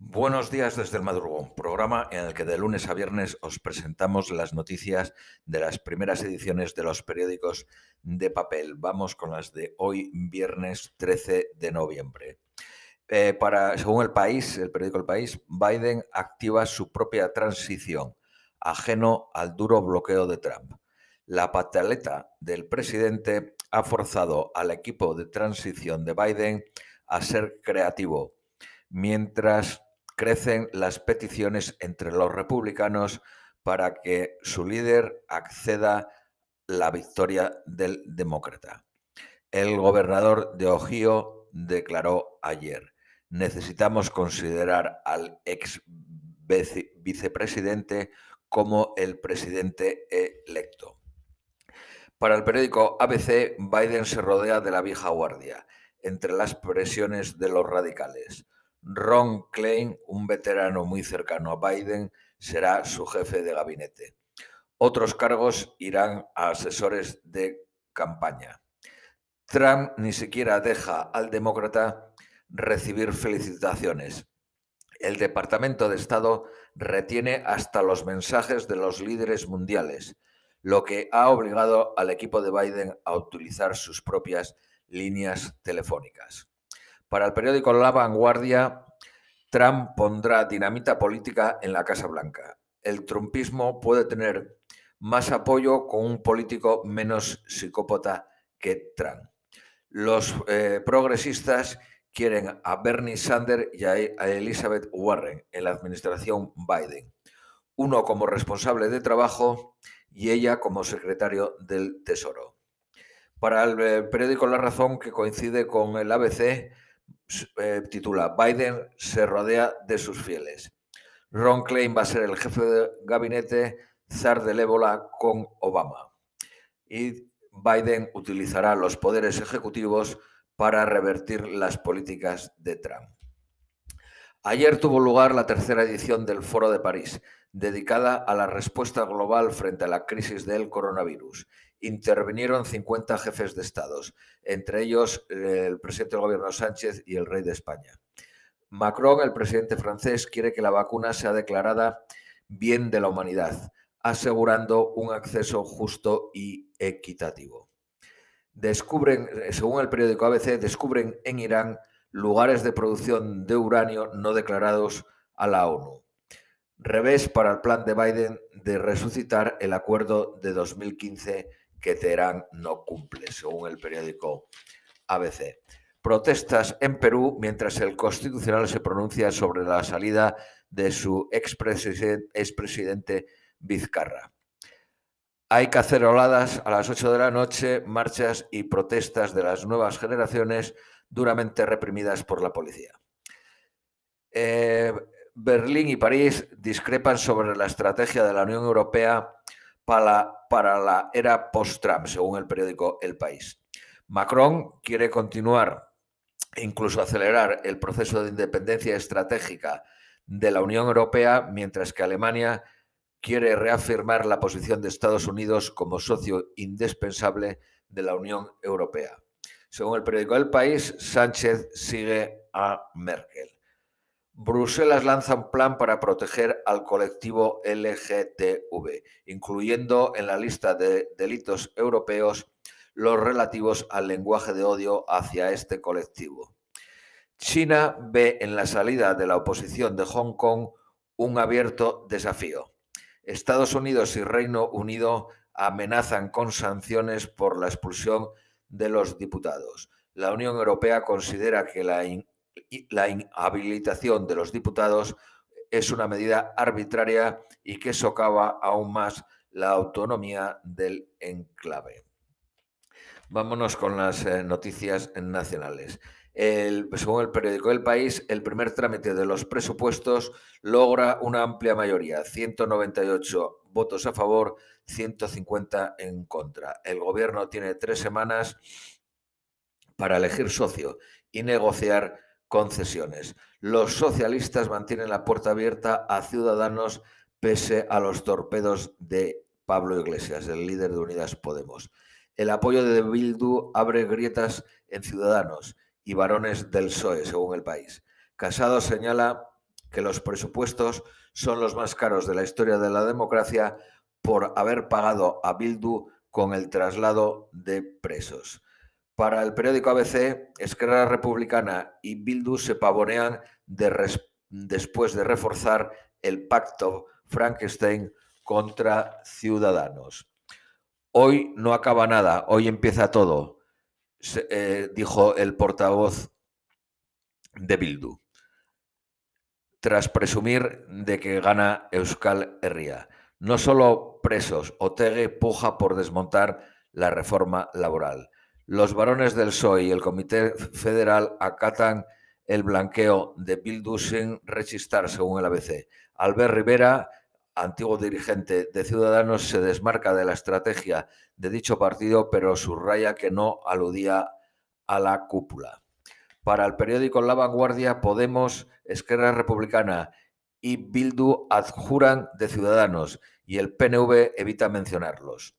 Buenos días desde el madrugón, programa en el que de lunes a viernes os presentamos las noticias de las primeras ediciones de los periódicos de papel. Vamos con las de hoy, viernes 13 de noviembre. Eh, según el país, el periódico El País, Biden activa su propia transición, ajeno al duro bloqueo de Trump. La pataleta del presidente ha forzado al equipo de transición de Biden a ser creativo, mientras crecen las peticiones entre los republicanos para que su líder acceda la victoria del demócrata. El gobernador de Ohio declaró ayer, necesitamos considerar al ex vicepresidente como el presidente electo. Para el periódico ABC, Biden se rodea de la vieja guardia, entre las presiones de los radicales. Ron Klein, un veterano muy cercano a Biden, será su jefe de gabinete. Otros cargos irán a asesores de campaña. Trump ni siquiera deja al demócrata recibir felicitaciones. El Departamento de Estado retiene hasta los mensajes de los líderes mundiales, lo que ha obligado al equipo de Biden a utilizar sus propias líneas telefónicas. Para el periódico La Vanguardia, Trump pondrá dinamita política en la Casa Blanca. El trumpismo puede tener más apoyo con un político menos psicópata que Trump. Los eh, progresistas quieren a Bernie Sanders y a Elizabeth Warren en la administración Biden, uno como responsable de trabajo y ella como secretario del Tesoro. Para el eh, periódico La Razón, que coincide con el ABC, eh, titula Biden se rodea de sus fieles. Ron Klein va a ser el jefe de gabinete zar del ébola con Obama. Y Biden utilizará los poderes ejecutivos para revertir las políticas de Trump. Ayer tuvo lugar la tercera edición del Foro de París, dedicada a la respuesta global frente a la crisis del coronavirus intervinieron 50 jefes de estados, entre ellos eh, el presidente del gobierno Sánchez y el rey de España. Macron, el presidente francés, quiere que la vacuna sea declarada bien de la humanidad, asegurando un acceso justo y equitativo. Descubren, eh, según el periódico ABC, descubren en Irán lugares de producción de uranio no declarados a la ONU. Revés para el plan de Biden de resucitar el acuerdo de 2015 que Teherán no cumple, según el periódico ABC. Protestas en Perú mientras el Constitucional se pronuncia sobre la salida de su expresidente Vizcarra. Hay caceroladas a las 8 de la noche, marchas y protestas de las nuevas generaciones duramente reprimidas por la policía. Eh, Berlín y París discrepan sobre la estrategia de la Unión Europea para, la era post-Trump, según el periódico El País. Macron quiere continuar e incluso acelerar el proceso de independencia estratégica de la Unión Europea, mientras que Alemania quiere reafirmar la posición de Estados Unidos como socio indispensable de la Unión Europea. Según el periódico El País, Sánchez sigue a Merkel. Bruselas lanza un plan para proteger al colectivo LGTV, incluyendo en la lista de delitos europeos los relativos al lenguaje de odio hacia este colectivo. China ve en la salida de la oposición de Hong Kong un abierto desafío. Estados Unidos y Reino Unido amenazan con sanciones por la expulsión de los diputados. La Unión Europea considera que la la inhabilitación de los diputados es una medida arbitraria y que socava aún más la autonomía del enclave. Vámonos con las eh, noticias nacionales. según el periódico El País, el primer trámite de los presupuestos logra una amplia mayoría, 198 votos a favor, 150 en contra. El gobierno tiene tres semanas para elegir socio y negociar concesiones. Los socialistas mantienen la puerta abierta a Ciudadanos pese a los torpedos de Pablo Iglesias, el líder de Unidas Podemos. El apoyo de Bildu abre grietas en Ciudadanos y varones del PSOE, según el país. Casado señala que los presupuestos son los más caros de la historia de la democracia por haber pagado a Bildu con el traslado de presos. Para el periódico ABC, Esquerra Republicana y Bildu se pavonean después de reforzar el pacto Frankenstein contra Ciudadanos. Hoy no acaba nada, hoy empieza todo, eh, dijo el portavoz de Bildu, tras presumir de que gana Euskal Herria. No solo presos, Otegue puja por desmontar la reforma laboral. Los varones del PSOE y el Comité Federal acatan el blanqueo de Bildu sin rechistar, según el ABC. Albert Rivera antiguo dirigente de Ciudadanos, se desmarca de la estrategia de dicho partido, pero subraya que no aludía a la cúpula. Para el periódico La Vanguardia, Podemos, Esquerra Republicana y Bildu adjuran de Ciudadanos y el PNV evita mencionarlos.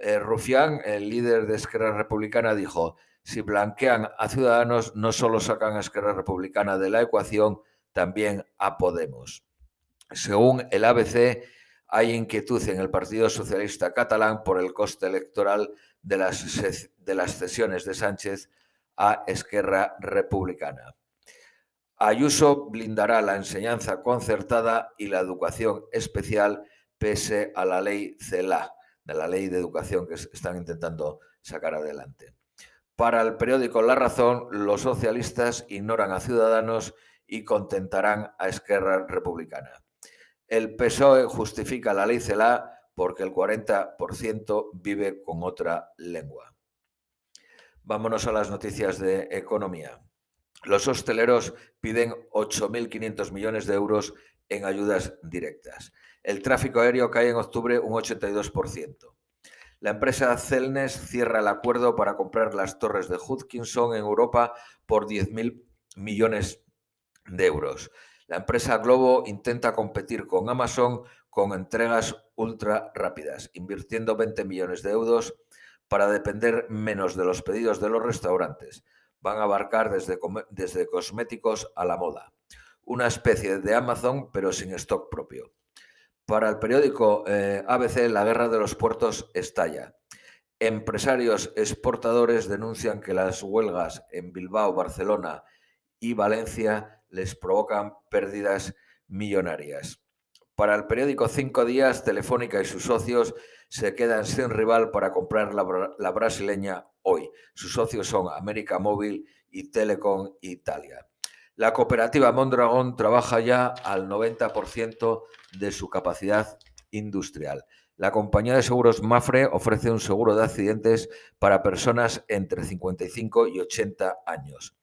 Eh, Rufián, el líder de Esquerra Republicana, dijo, si blanquean a Ciudadanos, no solo sacan a Esquerra Republicana de la ecuación, también a Podemos. Según el ABC, hay inquietud en el Partido Socialista catalán por el coste electoral de las, de las cesiones de Sánchez a Esquerra Republicana. Ayuso blindará la enseñanza concertada y la educación especial pese a la ley CELA, de la ley de educación que están intentando sacar adelante. Para el periódico La Razón, los socialistas ignoran a Ciudadanos y contentarán a Esquerra Republicana. El PSOE justifica la ley CELA porque el 40% vive con otra lengua. Vámonos a las noticias de economía. Los hosteleros piden 8.500 millones de euros en ayudas directas. El tráfico aéreo cae en octubre un 82%. La empresa Celnes cierra el acuerdo para comprar las torres de Hutchinson en Europa por 10.000 millones de euros. La empresa Globo intenta competir con Amazon con entregas ultra rápidas, invirtiendo 20 millones de euros para depender menos de los pedidos de los restaurantes. Van a abarcar desde, desde cosméticos a la moda. Una especie de Amazon, pero sin stock propio. Para el periódico eh, ABC, la guerra de los puertos estalla. Empresarios exportadores denuncian que las huelgas en Bilbao, Barcelona y Valencia les provocan pérdidas millonarias. Para el periódico Cinco Días, Telefónica y sus socios se quedan sin rival para comprar la, brasileña hoy. Sus socios son América Móvil y Telecom Italia. La cooperativa Mondragón trabaja ya al 90% de su capacidad industrial. La compañía de seguros Mafre ofrece un seguro de accidentes para personas entre 55 y 80 años.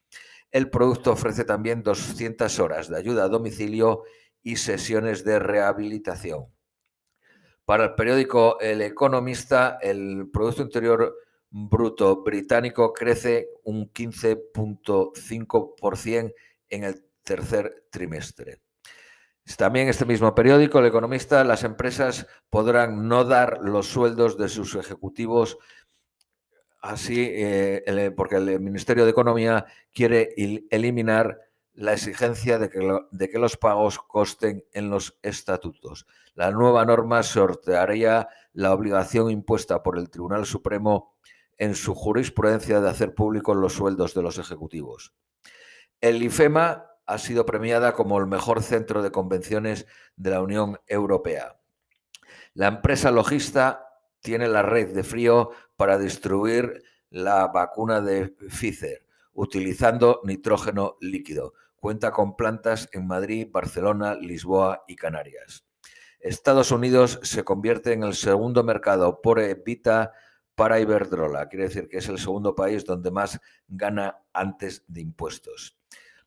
El producto ofrece también 200 horas de ayuda a domicilio y sesiones de rehabilitación. Para el periódico El Economista, el Producto Interior Bruto británico crece un 15.5% en el tercer trimestre. También este mismo periódico, El Economista, las empresas podrán no dar los sueldos de sus ejecutivos Así, eh, porque el Ministerio de Economía quiere eliminar la exigencia de que, de que, los pagos costen en los estatutos. La nueva norma sortearía la obligación impuesta por el Tribunal Supremo en su jurisprudencia de hacer públicos los sueldos de los ejecutivos. El IFEMA ha sido premiada como el mejor centro de convenciones de la Unión Europea. La empresa logista tiene la red de frío para distribuir la vacuna de Pfizer utilizando nitrógeno líquido. Cuenta con plantas en Madrid, Barcelona, Lisboa y Canarias. Estados Unidos se convierte en el segundo mercado por evita para Iberdrola. Quiere decir que es el segundo país donde más gana antes de impuestos.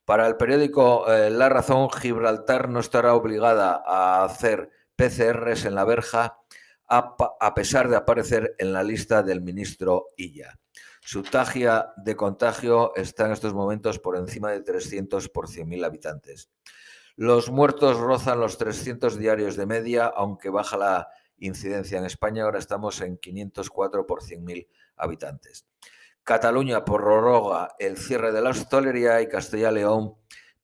Para el periódico eh, La Razón, Gibraltar no estará obligada a hacer PCRs en la verja a, pesar de aparecer en la lista del ministro Illa. Su tagia de contagio está en estos momentos por encima de 300 por 100.000 habitantes. Los muertos rozan los 300 diarios de media, aunque baja la incidencia en España. Ahora estamos en 504 por 100.000 habitantes. Cataluña prorroga el cierre de la hostelería y Castilla León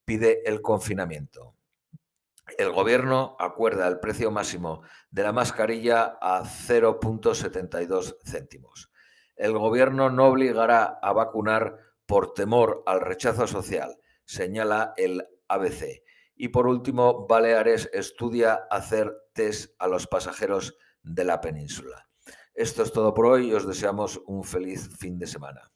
pide el confinamiento. El gobierno acuerda el precio máximo de la mascarilla a 0.72 céntimos. El gobierno no obligará a vacunar por temor al rechazo social, señala el ABC. Y por último, Baleares estudia hacer test a los pasajeros de la península. Esto es todo por hoy y os deseamos un feliz fin de semana.